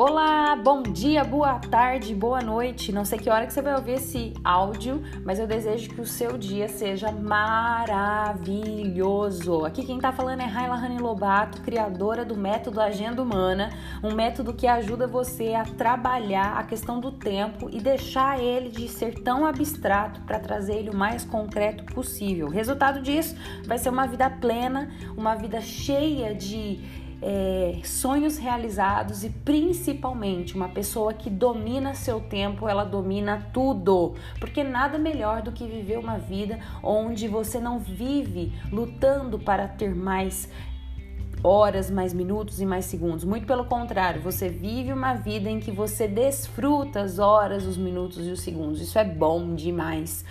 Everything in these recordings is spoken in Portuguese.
Olá, bom dia, boa tarde, boa noite. Não sei que hora que você vai ouvir esse áudio, mas eu desejo que o seu dia seja maravilhoso. Aqui quem tá falando é Raila Rani Lobato, criadora do método Agenda Humana, um método que ajuda você a trabalhar a questão do tempo e deixar ele de ser tão abstrato para trazer ele o mais concreto possível. O resultado disso vai ser uma vida plena, uma vida cheia de é, sonhos realizados e principalmente uma pessoa que domina seu tempo, ela domina tudo. Porque nada melhor do que viver uma vida onde você não vive lutando para ter mais horas, mais minutos e mais segundos. Muito pelo contrário, você vive uma vida em que você desfruta as horas, os minutos e os segundos. Isso é bom demais.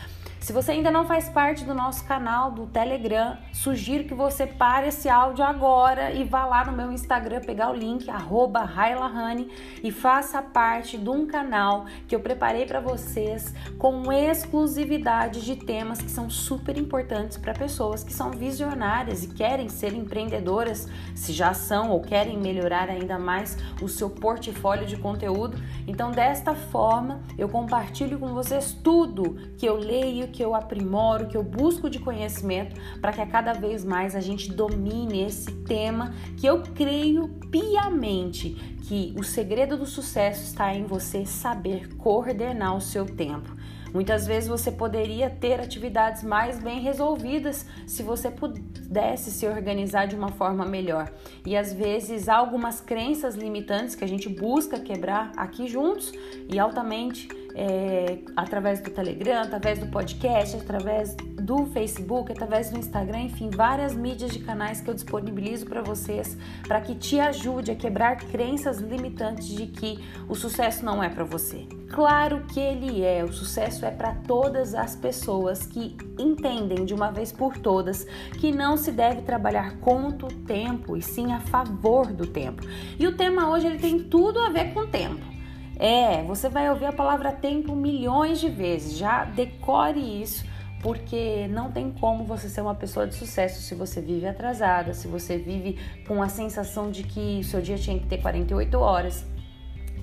Se você ainda não faz parte do nosso canal do Telegram, sugiro que você pare esse áudio agora e vá lá no meu Instagram pegar o link @railahane e faça parte de um canal que eu preparei para vocês com exclusividade de temas que são super importantes para pessoas que são visionárias e querem ser empreendedoras, se já são ou querem melhorar ainda mais o seu portfólio de conteúdo. Então, desta forma, eu compartilho com vocês tudo que eu leio, que eu aprimoro, que eu busco de conhecimento para que a cada vez mais a gente domine esse tema que eu creio piamente que o segredo do sucesso está em você saber coordenar o seu tempo. Muitas vezes você poderia ter atividades mais bem resolvidas se você pudesse se organizar de uma forma melhor. E às vezes há algumas crenças limitantes que a gente busca quebrar aqui juntos e altamente é, através do Telegram, através do podcast, através do Facebook, através do Instagram, enfim, várias mídias de canais que eu disponibilizo para vocês, para que te ajude a quebrar crenças limitantes de que o sucesso não é para você. Claro que ele é, o sucesso é para todas as pessoas que entendem de uma vez por todas que não se deve trabalhar contra o tempo e sim a favor do tempo. E o tema hoje ele tem tudo a ver com o tempo. É, você vai ouvir a palavra tempo milhões de vezes. Já decore isso, porque não tem como você ser uma pessoa de sucesso se você vive atrasada, se você vive com a sensação de que o seu dia tinha que ter 48 horas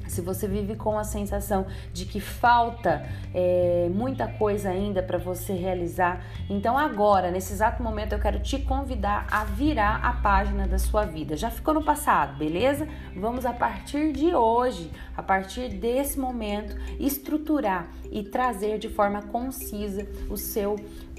se você vive com a sensação de que falta é, muita coisa ainda para você realizar, então agora, nesse exato momento, eu quero te convidar a virar a página da sua vida. Já ficou no passado, beleza? Vamos a partir de hoje, a partir desse momento, estruturar e trazer de forma concisa o seu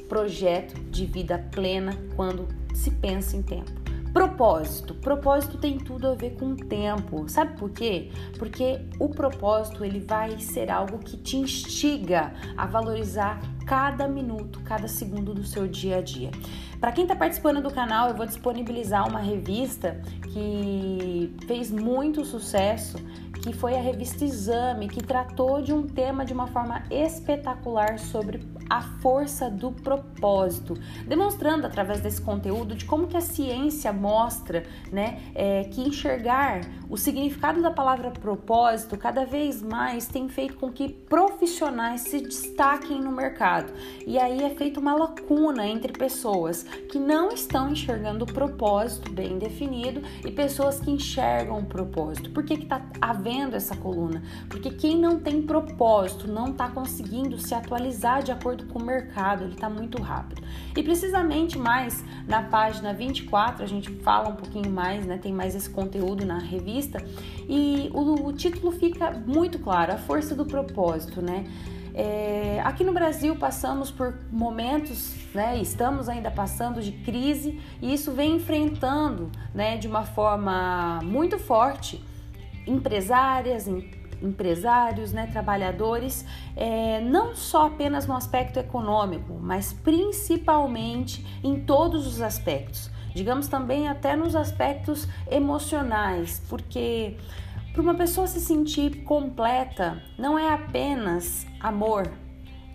projeto de vida plena quando se pensa em tempo. Propósito. Propósito tem tudo a ver com o tempo. Sabe por quê? Porque o propósito ele vai ser algo que te instiga a valorizar cada minuto, cada segundo do seu dia a dia. Para quem está participando do canal, eu vou disponibilizar uma revista que fez muito sucesso, que foi a revista Exame, que tratou de um tema de uma forma espetacular sobre a força do propósito, demonstrando através desse conteúdo de como que a ciência mostra, né, é, que enxergar o significado da palavra propósito cada vez mais tem feito com que profissionais se destaquem no mercado. E aí é feita uma lacuna entre pessoas que não estão enxergando o propósito bem definido e pessoas que enxergam o propósito. Por que está havendo essa coluna? Porque quem não tem propósito não está conseguindo se atualizar de acordo acordo com o mercado, ele está muito rápido. E precisamente mais na página 24 a gente fala um pouquinho mais, né? Tem mais esse conteúdo na revista e o, o título fica muito claro, a força do propósito, né? É, aqui no Brasil passamos por momentos, né, estamos ainda passando de crise e isso vem enfrentando né, de uma forma muito forte empresárias, empresários, né, trabalhadores, é, não só apenas no aspecto econômico, mas principalmente em todos os aspectos. Digamos também até nos aspectos emocionais, porque para uma pessoa se sentir completa, não é apenas amor,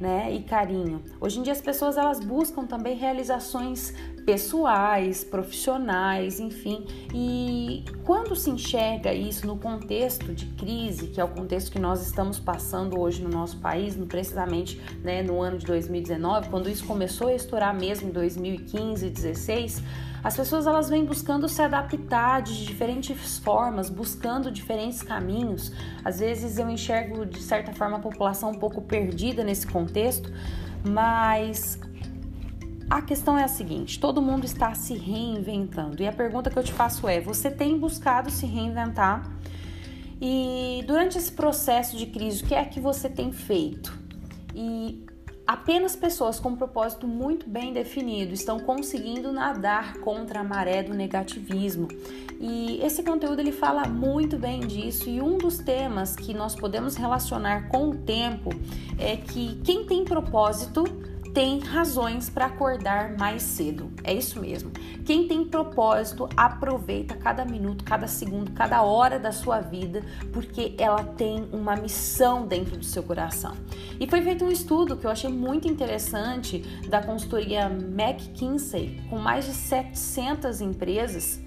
né, e carinho. Hoje em dia as pessoas elas buscam também realizações pessoais, profissionais, enfim. E quando se enxerga isso no contexto de crise, que é o contexto que nós estamos passando hoje no nosso país, precisamente né, no ano de 2019, quando isso começou a estourar mesmo em 2015 e 2016, as pessoas elas vêm buscando se adaptar de diferentes formas, buscando diferentes caminhos. Às vezes eu enxergo de certa forma a população um pouco perdida nesse contexto, mas a questão é a seguinte: todo mundo está se reinventando. E a pergunta que eu te faço é: você tem buscado se reinventar? E durante esse processo de crise, o que é que você tem feito? E apenas pessoas com um propósito muito bem definido estão conseguindo nadar contra a maré do negativismo. E esse conteúdo ele fala muito bem disso e um dos temas que nós podemos relacionar com o tempo é que quem tem propósito tem razões para acordar mais cedo. É isso mesmo. Quem tem propósito aproveita cada minuto, cada segundo, cada hora da sua vida, porque ela tem uma missão dentro do seu coração. E foi feito um estudo que eu achei muito interessante da consultoria McKinsey, com mais de 700 empresas.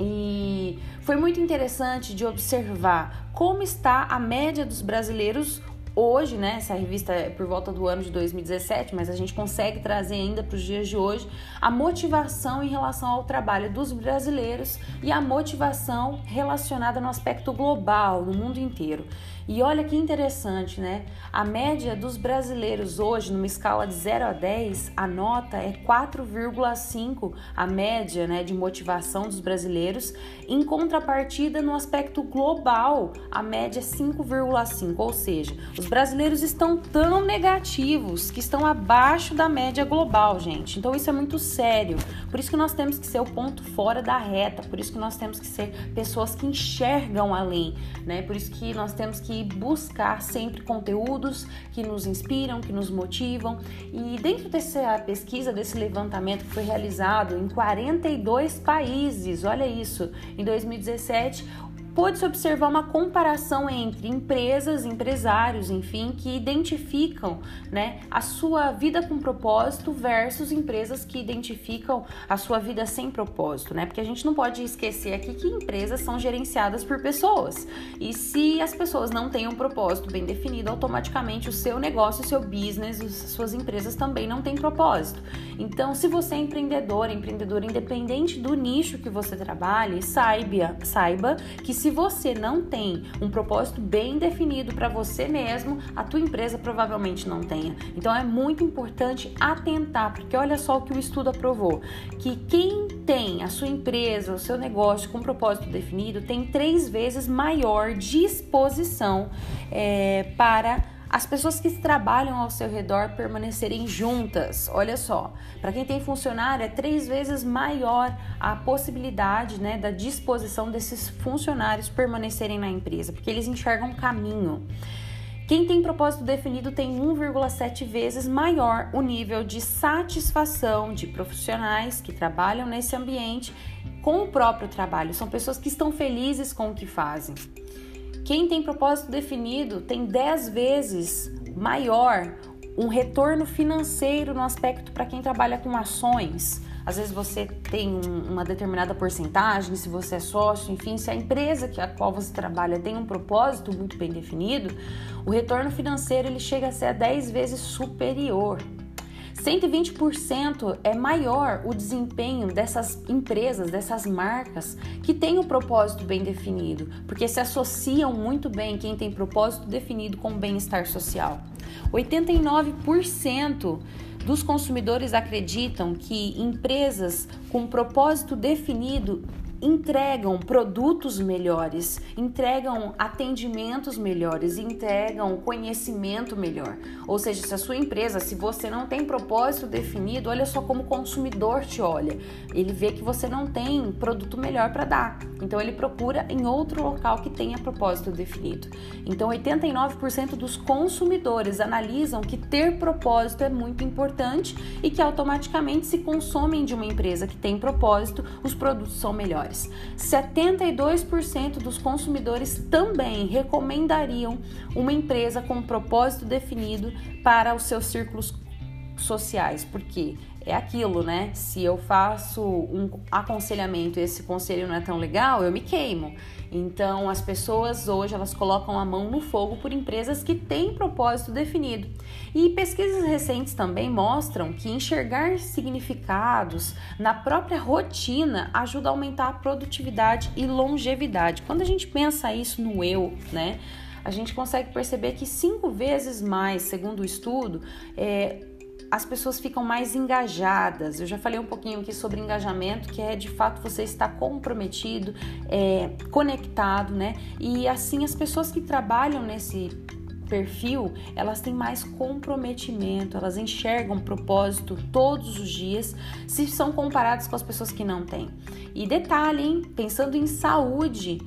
E foi muito interessante de observar como está a média dos brasileiros hoje, né? Essa revista é por volta do ano de 2017, mas a gente consegue trazer ainda para os dias de hoje a motivação em relação ao trabalho dos brasileiros e a motivação relacionada no aspecto global, no mundo inteiro. E olha que interessante, né? A média dos brasileiros hoje, numa escala de 0 a 10, a nota é 4,5, a média né, de motivação dos brasileiros. Em contrapartida, no aspecto global, a média é 5,5, ou seja, os brasileiros estão tão negativos que estão abaixo da média global, gente. Então isso é muito sério. Por isso que nós temos que ser o ponto fora da reta, por isso que nós temos que ser pessoas que enxergam além, né? Por isso que nós temos que que buscar sempre conteúdos que nos inspiram, que nos motivam. E dentro dessa pesquisa, desse levantamento que foi realizado em 42 países, olha isso, em 2017, pôde-se observar uma comparação entre empresas, empresários, enfim, que identificam né, a sua vida com propósito versus empresas que identificam a sua vida sem propósito, né? Porque a gente não pode esquecer aqui que empresas são gerenciadas por pessoas. E se as pessoas não têm um propósito bem definido, automaticamente o seu negócio, o seu business, as suas empresas também não têm propósito. Então, se você é empreendedor, empreendedor independente do nicho que você trabalhe, saiba, saiba que se você não tem um propósito bem definido para você mesmo, a tua empresa provavelmente não tenha. Então é muito importante atentar, porque olha só o que o estudo aprovou, que quem tem a sua empresa, o seu negócio com propósito definido, tem três vezes maior disposição é, para as pessoas que trabalham ao seu redor permanecerem juntas. Olha só, para quem tem funcionário é três vezes maior a possibilidade né, da disposição desses funcionários permanecerem na empresa, porque eles enxergam um caminho. Quem tem propósito definido tem 1,7 vezes maior o nível de satisfação de profissionais que trabalham nesse ambiente com o próprio trabalho. São pessoas que estão felizes com o que fazem. Quem tem propósito definido tem 10 vezes maior um retorno financeiro no aspecto para quem trabalha com ações. Às vezes você tem um, uma determinada porcentagem, se você é sócio, enfim, se a empresa que a qual você trabalha tem um propósito muito bem definido, o retorno financeiro ele chega a ser 10 vezes superior. 120% é maior o desempenho dessas empresas, dessas marcas que têm o um propósito bem definido, porque se associam muito bem quem tem propósito definido com bem-estar social. 89% dos consumidores acreditam que empresas com propósito definido entregam produtos melhores, entregam atendimentos melhores, entregam conhecimento melhor. Ou seja, se a sua empresa, se você não tem propósito definido, olha só como o consumidor te olha. Ele vê que você não tem produto melhor para dar. Então ele procura em outro local que tenha propósito definido. Então 89% dos consumidores analisam que ter propósito é muito importante e que automaticamente se consomem de uma empresa que tem propósito, os produtos são melhores. 72% dos consumidores também recomendariam uma empresa com propósito definido para os seus círculos sociais, porque é aquilo, né? Se eu faço um aconselhamento e esse conselho não é tão legal, eu me queimo. Então, as pessoas hoje elas colocam a mão no fogo por empresas que têm propósito definido. E pesquisas recentes também mostram que enxergar significados na própria rotina ajuda a aumentar a produtividade e longevidade. Quando a gente pensa isso no eu, né? A gente consegue perceber que cinco vezes mais, segundo o estudo, é, as pessoas ficam mais engajadas. Eu já falei um pouquinho aqui sobre engajamento, que é de fato você estar comprometido, é, conectado, né? E assim as pessoas que trabalham nesse perfil, elas têm mais comprometimento, elas enxergam propósito todos os dias, se são comparadas com as pessoas que não têm. E detalhe, hein? Pensando em saúde,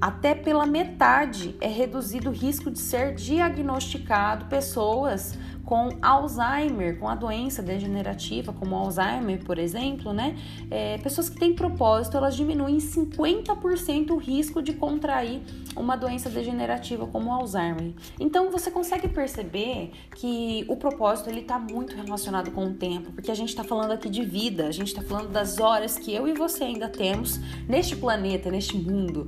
até pela metade é reduzido o risco de ser diagnosticado pessoas com Alzheimer, com a doença degenerativa, como Alzheimer, por exemplo, né? É, pessoas que têm propósito, elas diminuem 50% o risco de contrair uma doença degenerativa como Alzheimer. Então você consegue perceber que o propósito ele está muito relacionado com o tempo, porque a gente está falando aqui de vida, a gente está falando das horas que eu e você ainda temos neste planeta, neste mundo.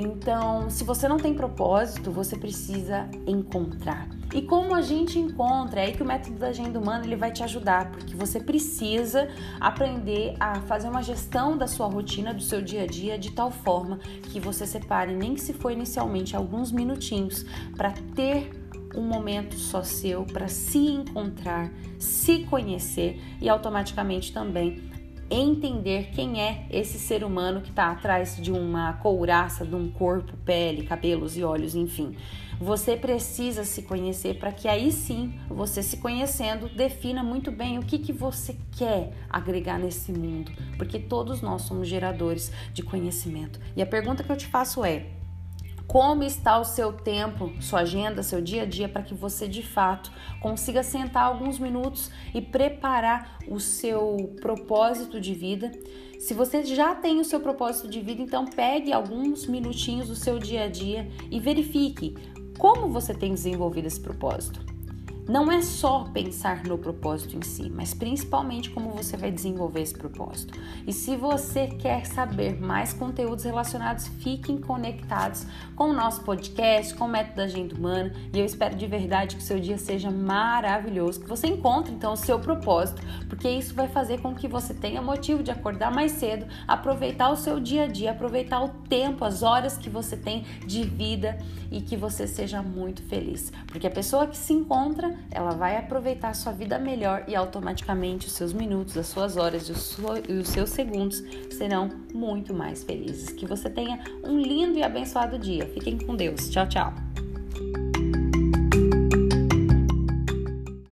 Então, se você não tem propósito, você precisa encontrar. E como a gente encontra, é aí que o método da agenda humana ele vai te ajudar, porque você precisa aprender a fazer uma gestão da sua rotina, do seu dia a dia, de tal forma que você separe, nem que se for inicialmente alguns minutinhos, para ter um momento só seu para se encontrar, se conhecer e automaticamente também entender quem é esse ser humano que está atrás de uma couraça, de um corpo, pele, cabelos e olhos, enfim. Você precisa se conhecer para que aí sim, você se conhecendo, defina muito bem o que, que você quer agregar nesse mundo, porque todos nós somos geradores de conhecimento. E a pergunta que eu te faço é: como está o seu tempo, sua agenda, seu dia a dia para que você de fato consiga sentar alguns minutos e preparar o seu propósito de vida. Se você já tem o seu propósito de vida, então pegue alguns minutinhos do seu dia a dia e verifique como você tem desenvolvido esse propósito. Não é só pensar no propósito em si, mas principalmente como você vai desenvolver esse propósito. E se você quer saber mais conteúdos relacionados, fiquem conectados com o nosso podcast, com o Método da Agenda Humana. E eu espero de verdade que o seu dia seja maravilhoso, que você encontre então o seu propósito, porque isso vai fazer com que você tenha motivo de acordar mais cedo, aproveitar o seu dia a dia, aproveitar o tempo, as horas que você tem de vida e que você seja muito feliz. Porque a pessoa que se encontra ela vai aproveitar a sua vida melhor e automaticamente os seus minutos, as suas horas e os seus segundos serão muito mais felizes. Que você tenha um lindo e abençoado dia. Fiquem com Deus. Tchau, tchau.